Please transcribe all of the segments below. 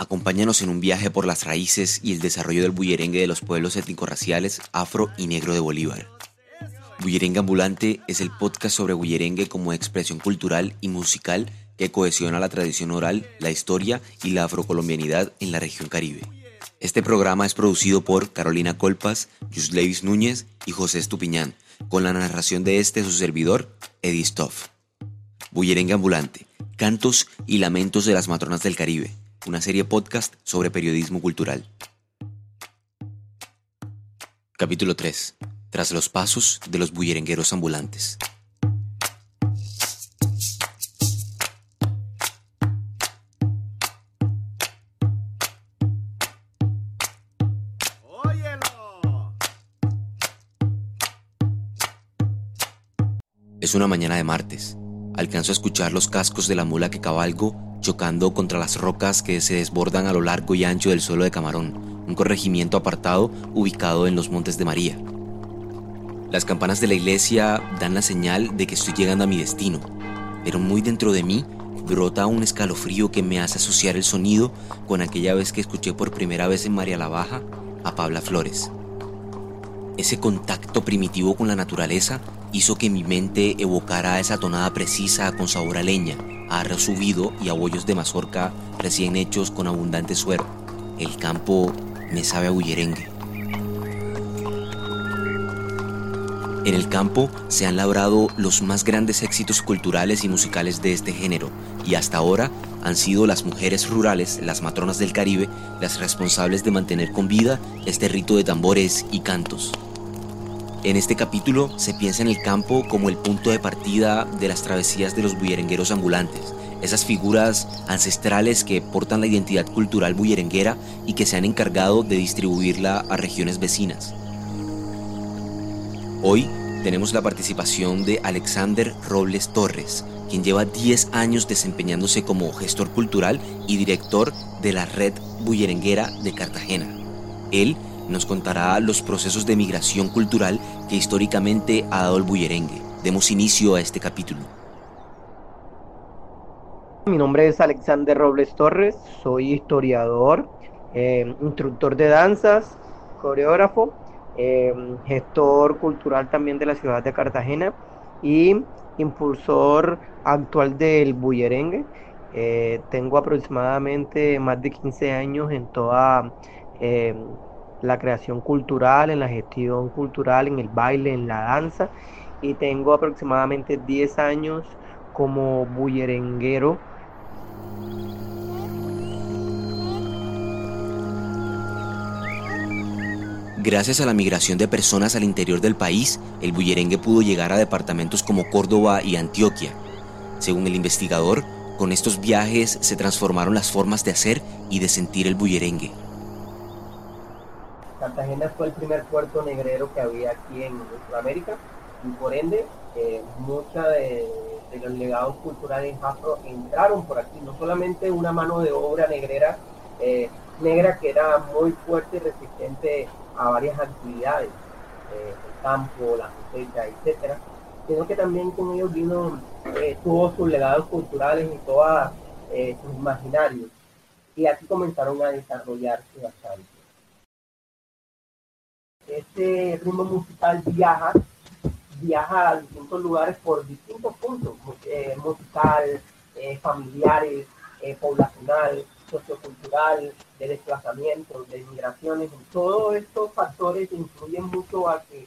Acompáñanos en un viaje por las raíces y el desarrollo del bullerengue de los pueblos étnico-raciales afro y negro de Bolívar. Bullerengue Ambulante es el podcast sobre bullerengue como expresión cultural y musical que cohesiona la tradición oral, la historia y la afrocolombianidad en la región caribe. Este programa es producido por Carolina Colpas, Yuslevis Núñez y José Estupiñán, con la narración de este su servidor, Eddie Stoff. Bullerengue Ambulante, cantos y lamentos de las matronas del Caribe, una serie podcast sobre periodismo cultural. Capítulo 3. Tras los pasos de los bullerengueros ambulantes. Es una mañana de martes. Alcanzo a escuchar los cascos de la mula que cabalgo chocando contra las rocas que se desbordan a lo largo y ancho del suelo de Camarón, un corregimiento apartado ubicado en los Montes de María. Las campanas de la iglesia dan la señal de que estoy llegando a mi destino, pero muy dentro de mí brota un escalofrío que me hace asociar el sonido con aquella vez que escuché por primera vez en María la Baja a Pabla Flores. Ese contacto primitivo con la naturaleza hizo que mi mente evocara esa tonada precisa con sabor a leña, a arroz subido y a bollos de mazorca recién hechos con abundante suero. El campo me sabe a bullerengue. En el campo se han labrado los más grandes éxitos culturales y musicales de este género, y hasta ahora han sido las mujeres rurales, las matronas del Caribe, las responsables de mantener con vida este rito de tambores y cantos. En este capítulo se piensa en el campo como el punto de partida de las travesías de los bullerengueros ambulantes, esas figuras ancestrales que portan la identidad cultural bullerenguera y que se han encargado de distribuirla a regiones vecinas. Hoy tenemos la participación de Alexander Robles Torres, quien lleva 10 años desempeñándose como gestor cultural y director de la Red Bullerenguera de Cartagena. Él nos contará los procesos de migración cultural que históricamente ha dado el bullerengue. Demos inicio a este capítulo. Mi nombre es Alexander Robles Torres, soy historiador, eh, instructor de danzas, coreógrafo, eh, gestor cultural también de la ciudad de Cartagena y impulsor actual del bullerengue. Eh, tengo aproximadamente más de 15 años en toda la creación cultural, en la gestión cultural, en el baile, en la danza. Y tengo aproximadamente 10 años como bullerenguero. Gracias a la migración de personas al interior del país, el bullerengue pudo llegar a departamentos como Córdoba y Antioquia. Según el investigador, con estos viajes se transformaron las formas de hacer y de sentir el bullerengue. Cartagena fue el primer puerto negrero que había aquí en Sudamérica y por ende eh, muchos de, los legados culturales afro entraron por aquí, no solamente una mano de obra negrera, eh, negra que era muy fuerte y resistente a varias actividades, eh, el campo, la cosecha, etcétera, sino que también con ellos vino, tuvo sus legados culturales y todos sus imaginarios. Y aquí comenzaron a desarrollarse bastante este ritmo musical viaja, viaja a distintos lugares por distintos puntos, eh, musical, eh, familiares, eh, poblacional, sociocultural, de desplazamiento, de migraciones, todos estos factores influyen mucho a que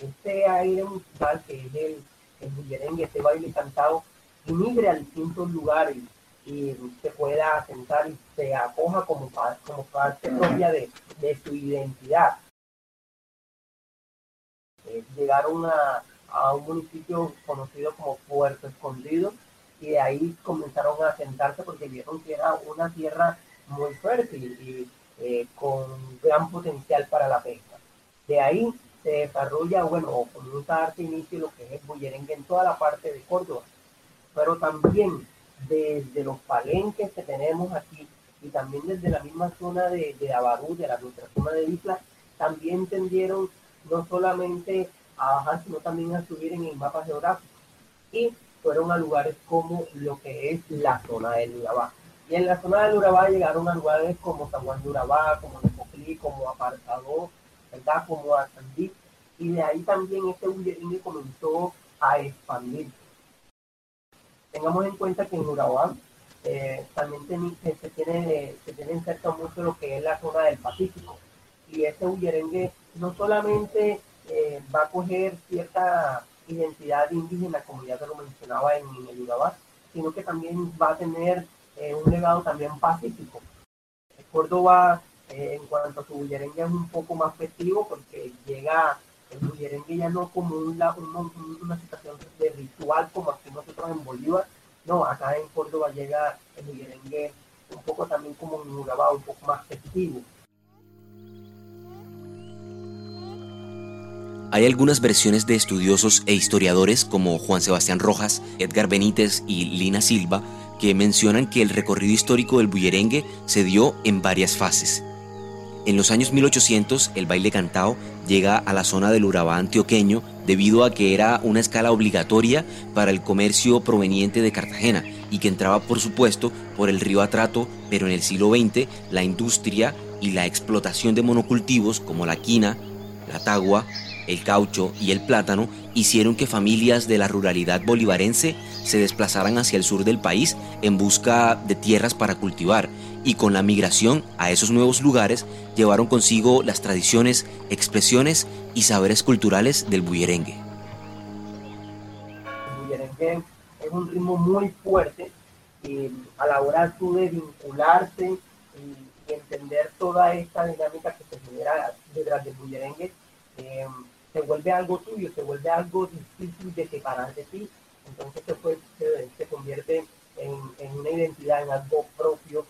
este aire musical, que es el, el este baile cantado, migre a distintos lugares y se pueda asentar y se acoja como, parte propia de su identidad. Eh, llegaron a, un municipio conocido como Puerto Escondido y de ahí comenzaron a asentarse porque vieron que era una tierra muy fértil y eh, con gran potencial para la pesca. De ahí se desarrolla, bueno, o comienza a darse inicio lo que es el bullerengue en toda la parte de Córdoba, pero también desde los palenques que tenemos aquí y también desde la misma zona de, de Abarú, de la nuestra zona de Isla, también tendieron no solamente a bajar, sino también a subir en el mapa geográfico. Y fueron a lugares como lo que es la zona del Urabá. Y en la zona del Urabá llegaron a lugares como San Juan de Urabá, como Nepoclí, como Apartado, ¿verdad? como Atandí. Y de ahí también este bullerín comenzó a expandirse. Tengamos en cuenta que en Urabá eh, también se, tiene, se tiene cerca mucho lo que es la zona del Pacífico. Y este bullerengue no solamente eh, va a coger cierta identidad indígena, como ya te lo mencionaba en, el Urabá, sino que también va a tener eh, un legado también pacífico. Córdoba, en cuanto a su bullerengue, es un poco más festivo porque llega el bullerengue ya no como una, situación de ritual como aquí nosotros en Bolívar, no, acá en Córdoba llega el bullerengue un poco también como un Urabá, un poco más festivo. Hay algunas versiones de estudiosos e historiadores como Juan Sebastián Rojas, Edgar Benítez y Lina Silva que mencionan que el recorrido histórico del bullerengue se dio en varias fases. En los años 1800, el baile cantado llega a la zona del Urabá antioqueño debido a que era una escala obligatoria para el comercio proveniente de Cartagena y que entraba, por supuesto, por el río Atrato, pero en el siglo XX la industria y la explotación de monocultivos como la quina, la tagua, el caucho y el plátano hicieron que familias de la ruralidad bolivarense se desplazaran hacia el sur del país en busca de tierras para cultivar y con la migración a esos nuevos lugares llevaron consigo las tradiciones, expresiones y saberes culturales del bullerengue. El bullerengue es un ritmo muy fuerte y a la hora de vincularte y, entender toda esta dinámica que se genera detrás del bullerengue, eh, se vuelve algo tuyo, se vuelve algo difícil de separar de ti, entonces se, se, convierte en, en una identidad, en algo propio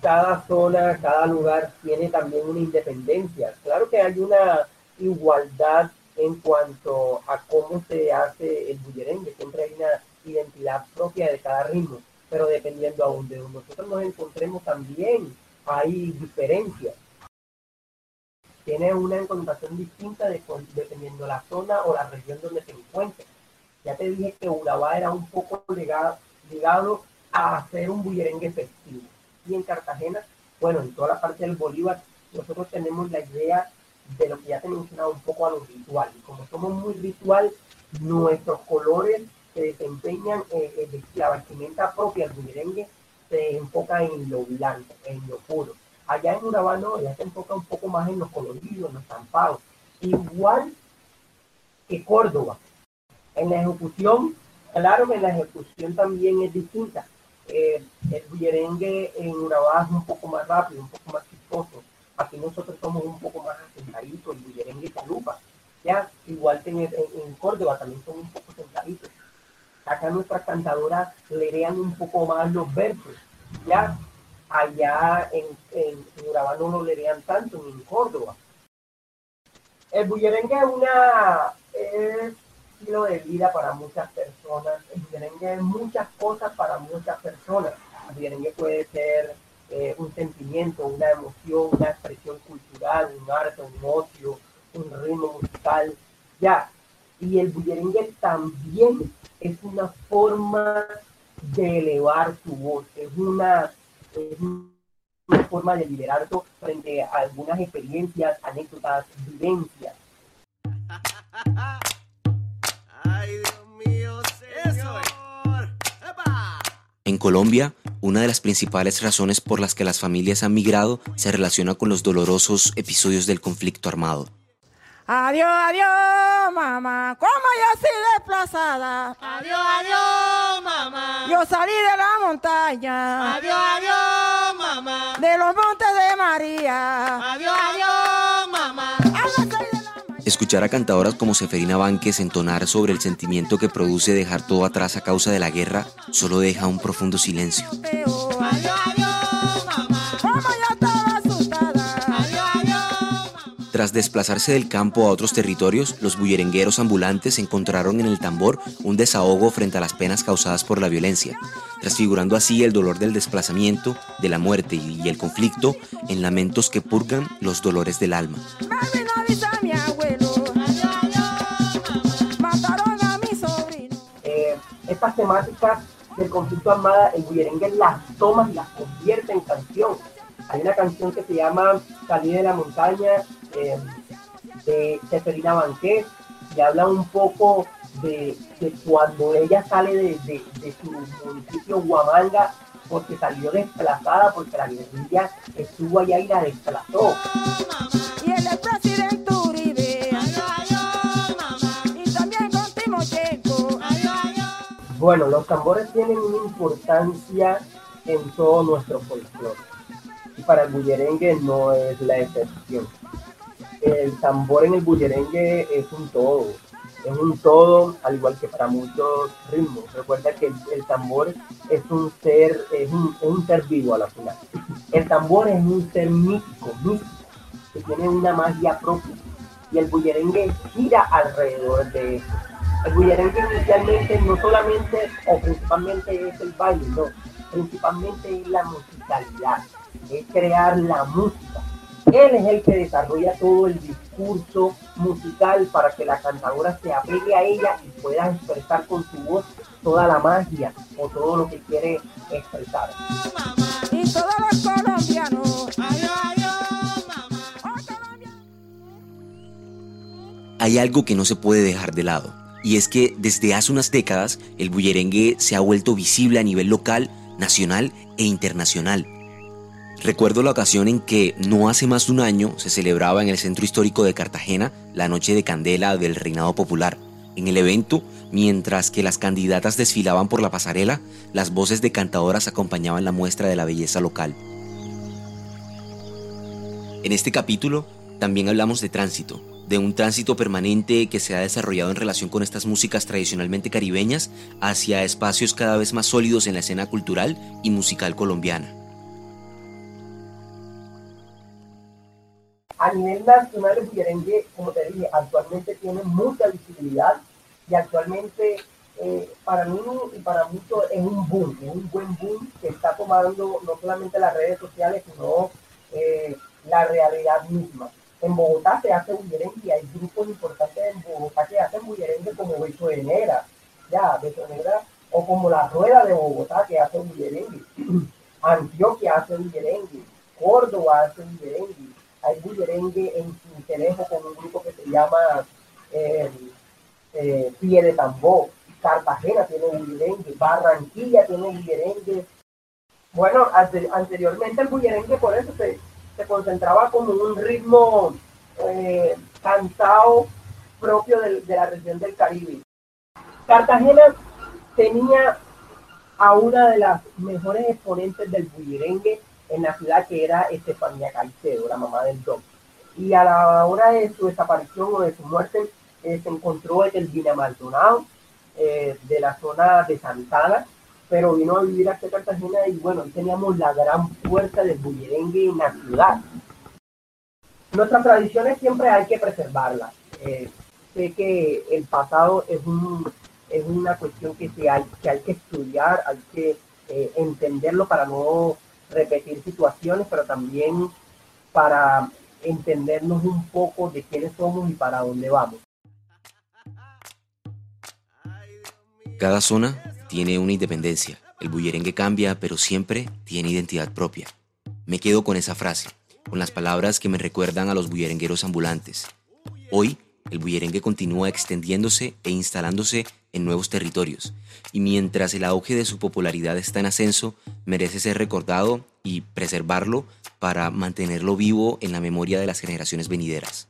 cada zona, cada lugar tiene también una independencia. Claro que hay una igualdad en cuanto a cómo se hace el bullerengue, siempre hay una identidad propia de cada ritmo, pero dependiendo a donde nosotros nos encontremos también hay diferencias. Tiene una connotación distinta de, dependiendo la zona o la región donde se encuentre. Ya te dije que Urabá era un poco ligado, ligado a hacer un bullerengue festivo y en Cartagena, bueno, en toda la parte del Bolívar, nosotros tenemos la idea de lo que ya te he un poco a lo ritual. Y como somos muy ritual, nuestros colores se desempeñan, eh, en la vestimenta propia del merengue se enfoca en lo blanco, en lo puro. Allá en Urabá no, ya se enfoca un poco más en los coloridos, en los estampados. Igual que Córdoba. En la ejecución, claro que la ejecución también es distinta. Eh, el bullerengue en Urabá es un poco más rápido, un poco más chistoso. Aquí nosotros somos un poco más sentaditos, el bullerengue chalupa. Ya, igual en, Córdoba también son un poco sentaditos. Acá nuestras cantadoras leerían un poco más los versos. Ya, allá en, en, Urabá no lo leerían tanto, ni en Córdoba. El bullerengue es una estilo de vida para muchas personas. El merengue es muchas cosas para muchas personas. El merengue puede ser eh, un sentimiento, una emoción, una expresión cultural, un arte, un ocio, un ritmo musical, ya. Y el bullerengue también es una forma de elevar tu voz, es una, es una forma de liberar frente a algunas experiencias, anécdotas, vivencias. En Colombia, una de las principales razones por las que las familias han migrado se relaciona con los dolorosos episodios del conflicto armado. Adiós, adiós, mamá, ¿cómo yo soy desplazada? Adiós, adiós, mamá. Yo salí de la montaña. Adiós, adiós, mamá. De los montes de María. Adiós, adiós, mamá. Escuchar a cantadoras como Seferina Vánquez entonar sobre el sentimiento que produce dejar todo atrás a causa de la guerra solo deja un profundo silencio. Tras desplazarse del campo a otros territorios, los bullerengueros ambulantes encontraron en el tambor un desahogo frente a las penas causadas por la violencia, transfigurando así el dolor del desplazamiento, de la muerte y el conflicto en lamentos que purgan los dolores del alma. estas temáticas del conflicto armada, el bullerengue las toma y las convierte en canción. Hay una canción que se llama Salir de la montaña eh, de Seferina Banquet y habla un poco de, cuando ella sale de, su municipio Huamanga porque salió desplazada porque la guerrilla estuvo allá y la desplazó. Y el presidente Uribe. Y también con. Bueno, los tambores tienen una importancia en todo nuestro folclore. Y para el bullerengue no es la excepción. El tambor en el bullerengue es un todo. Es un todo, al igual que para muchos ritmos. Recuerda que el, tambor es un ser, es un, es un ser vivo a la final. El tambor es un ser místico, místico, que tiene una magia propia. Y el bullerengue gira alrededor de eso el bullerengue inicialmente no solamente o principalmente es el baile, no, principalmente es la musicalidad, es crear la música. Él es el que desarrolla todo el discurso musical para que la cantadora se apegue a ella y pueda expresar con su voz toda la magia o todo lo que quiere expresar. Y todos los colombianos. Hay algo que no se puede dejar de lado y es que desde hace unas décadas el bullerengue se ha vuelto visible a nivel local, nacional e internacional. Recuerdo la ocasión en que no hace más de un año se celebraba en el centro histórico de Cartagena la Noche de Candela del Reinado Popular. En el evento, mientras que las candidatas desfilaban por la pasarela, las voces de cantadoras acompañaban la muestra de la belleza local. En este capítulo también hablamos de tránsito, de un tránsito permanente que se ha desarrollado en relación con estas músicas tradicionalmente caribeñas hacia espacios cada vez más sólidos en la escena cultural y musical colombiana. A nivel nacional el bullerengue, como te dije, actualmente tiene mucha visibilidad y actualmente eh, para mí y para muchos es un boom, es un buen boom que está tomando no solamente las redes sociales, sino eh, la realidad misma. En Bogotá se hace bullerengue hay grupos importantes en Bogotá que hacen bullerengue como Negra, ya, Negra, o como La Rueda de Bogotá que hace bullerengue, Antioquia hace bullerengue, Córdoba hace bullerengue, hay bullerengue en Cincelejo con un grupo que se llama eh, eh, Pie de Tambor, Cartagena tiene bullerengue, Barranquilla tiene bullerengue. Bueno, anteriormente el bullerengue por eso se se concentraba como un ritmo eh, cantado propio de, la región del Caribe. Cartagena tenía a una de las mejores exponentes del bullerengue en la ciudad que era Estefanía Caicedo, la mamá del Don. Y a la hora de su desaparición o de su muerte eh, se encontró Etelvina Maldonado eh, de la zona de Santana, pero vino a vivir aquí a Cartagena y bueno, ahí teníamos la gran fuerza del bullerengue en la ciudad. Nuestras tradiciones siempre hay que preservarlas. Eh, sé que el pasado es, un, es una cuestión que, se hay, que hay que estudiar, hay que entenderlo para no repetir situaciones, pero también para entendernos un poco de quiénes somos y para dónde vamos. Cada zona tiene una independencia. El bullerengue cambia, pero siempre tiene identidad propia. Me quedo con esa frase, con las palabras que me recuerdan a los bullerengueros ambulantes. Hoy, el bullerengue continúa extendiéndose e instalándose en nuevos territorios, y mientras el auge de su popularidad está en ascenso, merece ser recordado y preservarlo para mantenerlo vivo en la memoria de las generaciones venideras.